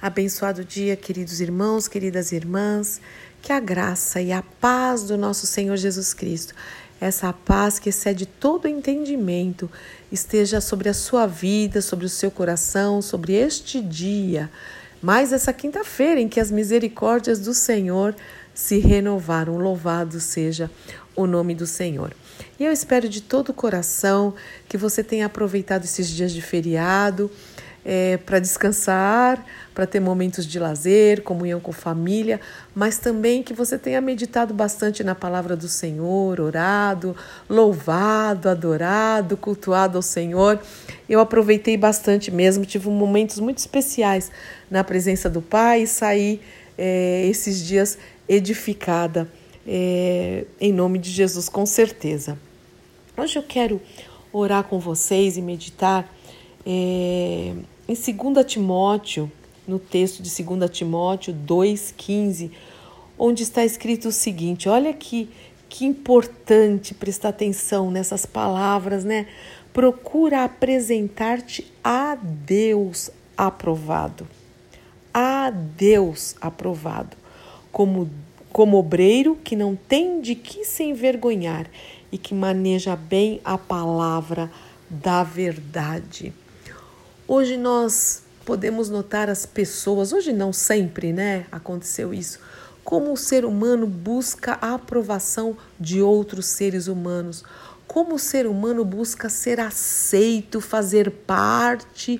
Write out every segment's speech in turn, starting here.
Abençoado dia, queridos irmãos, queridas irmãs. Que a graça e a paz do nosso Senhor Jesus Cristo, essa paz que excede todo entendimento, esteja sobre a sua vida, sobre o seu coração, sobre este dia, mais essa quinta-feira em que as misericórdias do Senhor se renovaram. Louvado seja o nome do Senhor. E eu espero de todo o coração que você tenha aproveitado esses dias de feriado é, para descansar, para ter momentos de lazer, comunhão com família, mas também que você tenha meditado bastante na palavra do Senhor, orado, louvado, adorado, cultuado ao Senhor. Eu aproveitei bastante mesmo, tive momentos muito especiais na presença do Pai e saí é, esses dias edificada é, em nome de Jesus, com certeza. Hoje eu quero orar com vocês e meditar é, em 2 Timóteo, no texto de 2 Timóteo 2,15, onde está escrito o seguinte: olha que, que importante prestar atenção nessas palavras, né? Procura apresentar-te a Deus aprovado. A Deus aprovado, como, como obreiro que não tem de que se envergonhar e que maneja bem a palavra da verdade. Hoje nós podemos notar as pessoas, hoje não sempre, né? Aconteceu isso. Como o ser humano busca a aprovação de outros seres humanos, como o ser humano busca ser aceito, fazer parte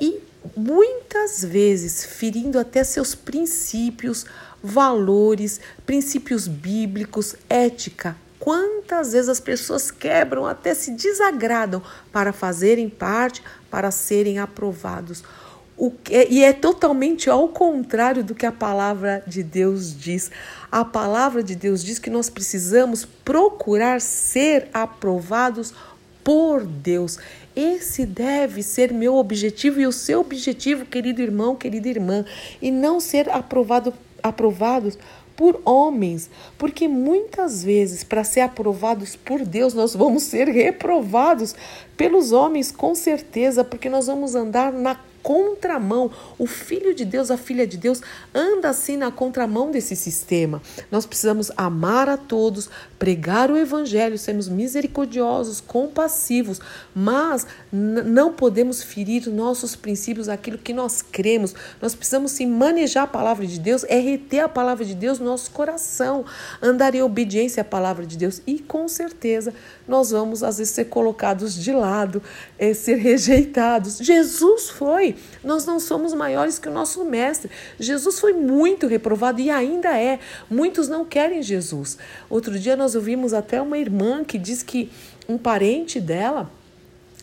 e muitas vezes ferindo até seus princípios, valores, princípios bíblicos, ética, Quantas vezes as pessoas quebram, até se desagradam para fazerem parte, para serem aprovados. Que, e é totalmente ao contrário do que a palavra de Deus diz. A palavra de Deus diz que nós precisamos procurar ser aprovados por Deus. Esse deve ser meu objetivo e o seu objetivo, querido irmão, querida irmã, e não ser aprovado, aprovados por homens, porque muitas vezes, para ser aprovados por Deus, nós vamos ser reprovados pelos homens, com certeza, porque nós vamos andar na contramão. O filho de Deus, a filha de Deus, anda assim na contramão desse sistema. Nós precisamos amar a todos, pregar o evangelho, sermos misericordiosos, compassivos, mas não podemos ferir nossos princípios, aquilo que nós cremos. Nós precisamos sim manejar a palavra de Deus, é reter a palavra de Deus no nosso coração, andar em obediência à palavra de Deus e com certeza nós vamos às vezes ser colocados de lado, é, ser rejeitados. Jesus foi nós não somos maiores que o nosso mestre. Jesus foi muito reprovado e ainda é. Muitos não querem Jesus. Outro dia nós ouvimos até uma irmã que diz que um parente dela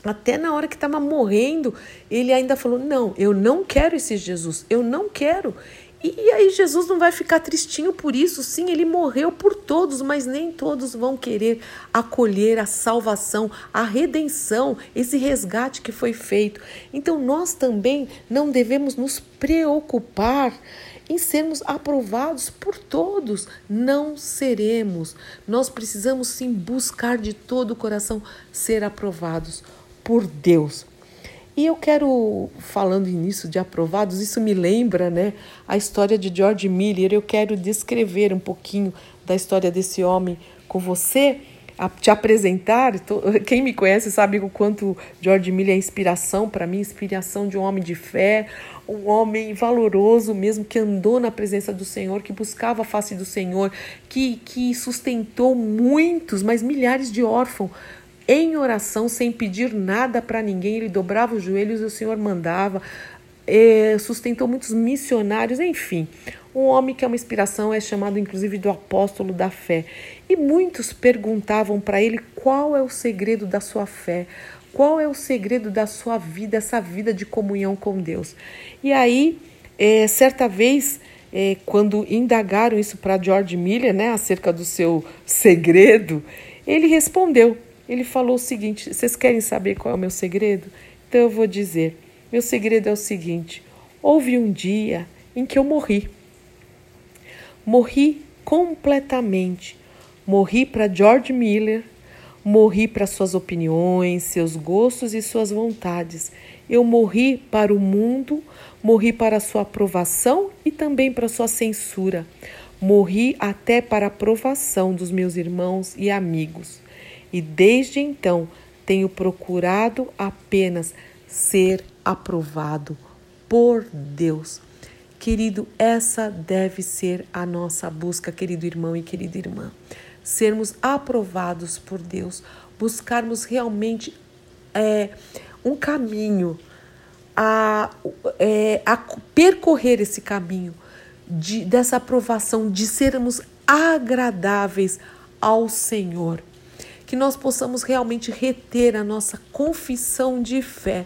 até na hora que estava morrendo, ele ainda falou: Não, eu não quero esse Jesus, eu não quero. E aí Jesus não vai ficar tristinho por isso. Sim, ele morreu por todos, mas nem todos vão querer acolher a salvação, a redenção, esse resgate que foi feito. Então nós também não devemos nos preocupar em sermos aprovados por todos. Não seremos. Nós precisamos sim buscar de todo o coração ser aprovados por Deus. E eu quero, falando nisso de aprovados, isso me lembra né, a história de George Miller. Eu quero descrever um pouquinho da história desse homem com você, te apresentar. Quem me conhece sabe o quanto George Miller é inspiração para mim inspiração de um homem de fé, um homem valoroso mesmo, que andou na presença do Senhor, que buscava a face do Senhor, que, que sustentou muitos, mas milhares de órfãos em oração, sem pedir nada para ninguém. Ele dobrava os joelhos e o Senhor mandava, é, sustentou muitos missionários, enfim. Um homem que é uma inspiração, é chamado inclusive do apóstolo da fé. E muitos perguntavam para ele qual é o segredo da sua fé, qual é o segredo da sua vida, essa vida de comunhão com Deus. E aí, é, certa vez, é, quando indagaram isso para George Miller, né, acerca do seu segredo, ele respondeu ele falou o seguinte: vocês querem saber qual é o meu segredo? Então eu vou dizer: meu segredo é o seguinte: houve um dia em que eu morri. Morri completamente. Morri para George Miller, morri para suas opiniões, seus gostos e suas vontades. Eu morri para o mundo, morri para sua aprovação e também para sua censura. Morri até para a aprovação dos meus irmãos e amigos. E desde então tenho procurado apenas ser aprovado por Deus. Querido, essa deve ser a nossa busca, querido irmão e querida irmã. Sermos aprovados por Deus, buscarmos realmente é, um caminho, a, é, a percorrer esse caminho de, dessa aprovação, de sermos agradáveis ao Senhor que nós possamos realmente reter a nossa confissão de fé,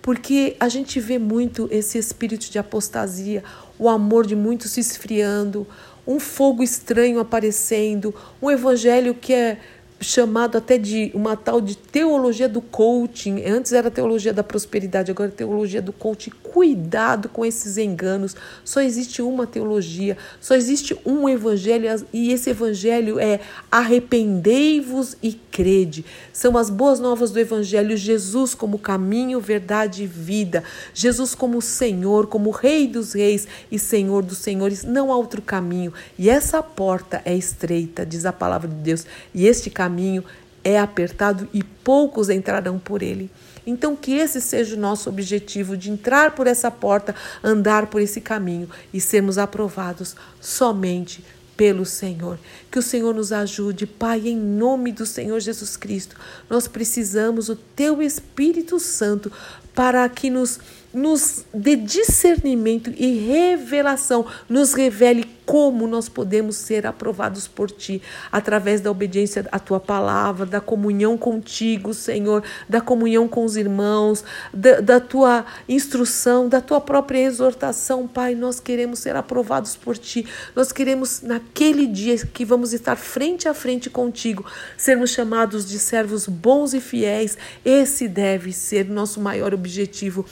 porque a gente vê muito esse espírito de apostasia, o amor de muitos se esfriando, um fogo estranho aparecendo, um evangelho que é chamado até de uma tal de teologia do coaching. Antes era teologia da prosperidade, agora é teologia do coaching. Cuidado com esses enganos. Só existe uma teologia, só existe um evangelho e esse evangelho é arrependei-vos e crede. São as boas novas do evangelho, Jesus como caminho, verdade e vida. Jesus como Senhor, como Rei dos reis e Senhor dos senhores. Não há outro caminho. E essa porta é estreita, diz a palavra de Deus. E este caminho é apertado e poucos entrarão por ele. Então, que esse seja o nosso objetivo de entrar por essa porta, andar por esse caminho e sermos aprovados somente pelo Senhor. Que o Senhor nos ajude, Pai, em nome do Senhor Jesus Cristo. Nós precisamos o Teu Espírito Santo para que nos, nos dê discernimento e revelação, nos revele como nós podemos ser aprovados por Ti, através da obediência à Tua palavra, da comunhão contigo, Senhor, da comunhão com os irmãos, da, da Tua instrução, da Tua própria exortação, Pai. Nós queremos ser aprovados por Ti, nós queremos, naquele dia que vamos estar frente a frente contigo, sermos chamados de servos bons e fiéis. Esse deve ser nosso maior objetivo,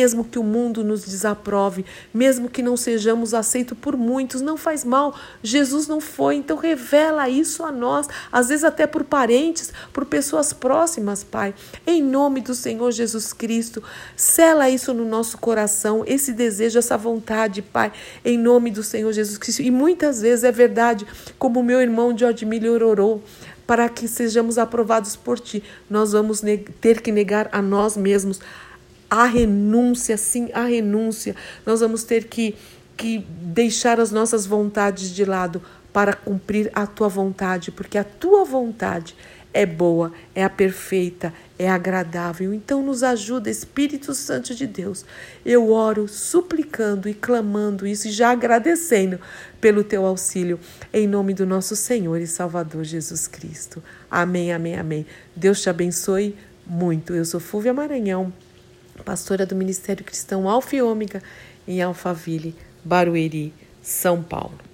mesmo que o mundo nos desaprove, mesmo que não sejamos aceitos por muitos, não faz mal. Jesus não foi, então revela isso a nós, às vezes até por parentes, por pessoas próximas, Pai. Em nome do Senhor Jesus Cristo, sela isso no nosso coração, esse desejo, essa vontade, Pai, em nome do Senhor Jesus Cristo. E muitas vezes é verdade, como o meu irmão George Miller orou, para que sejamos aprovados por Ti, nós vamos ter que negar a nós mesmos a renúncia, sim, a renúncia. Nós vamos ter que que deixar as nossas vontades de lado para cumprir a tua vontade, porque a tua vontade é boa, é a perfeita, é agradável. Então nos ajuda, Espírito Santo de Deus. Eu oro suplicando e clamando isso e já agradecendo pelo teu auxílio, em nome do nosso Senhor e Salvador Jesus Cristo. Amém, amém, amém. Deus te abençoe muito. Eu sou Fúvia Maranhão, pastora do Ministério Cristão Alfa e Ômega em Alphaville. Barueri, São Paulo.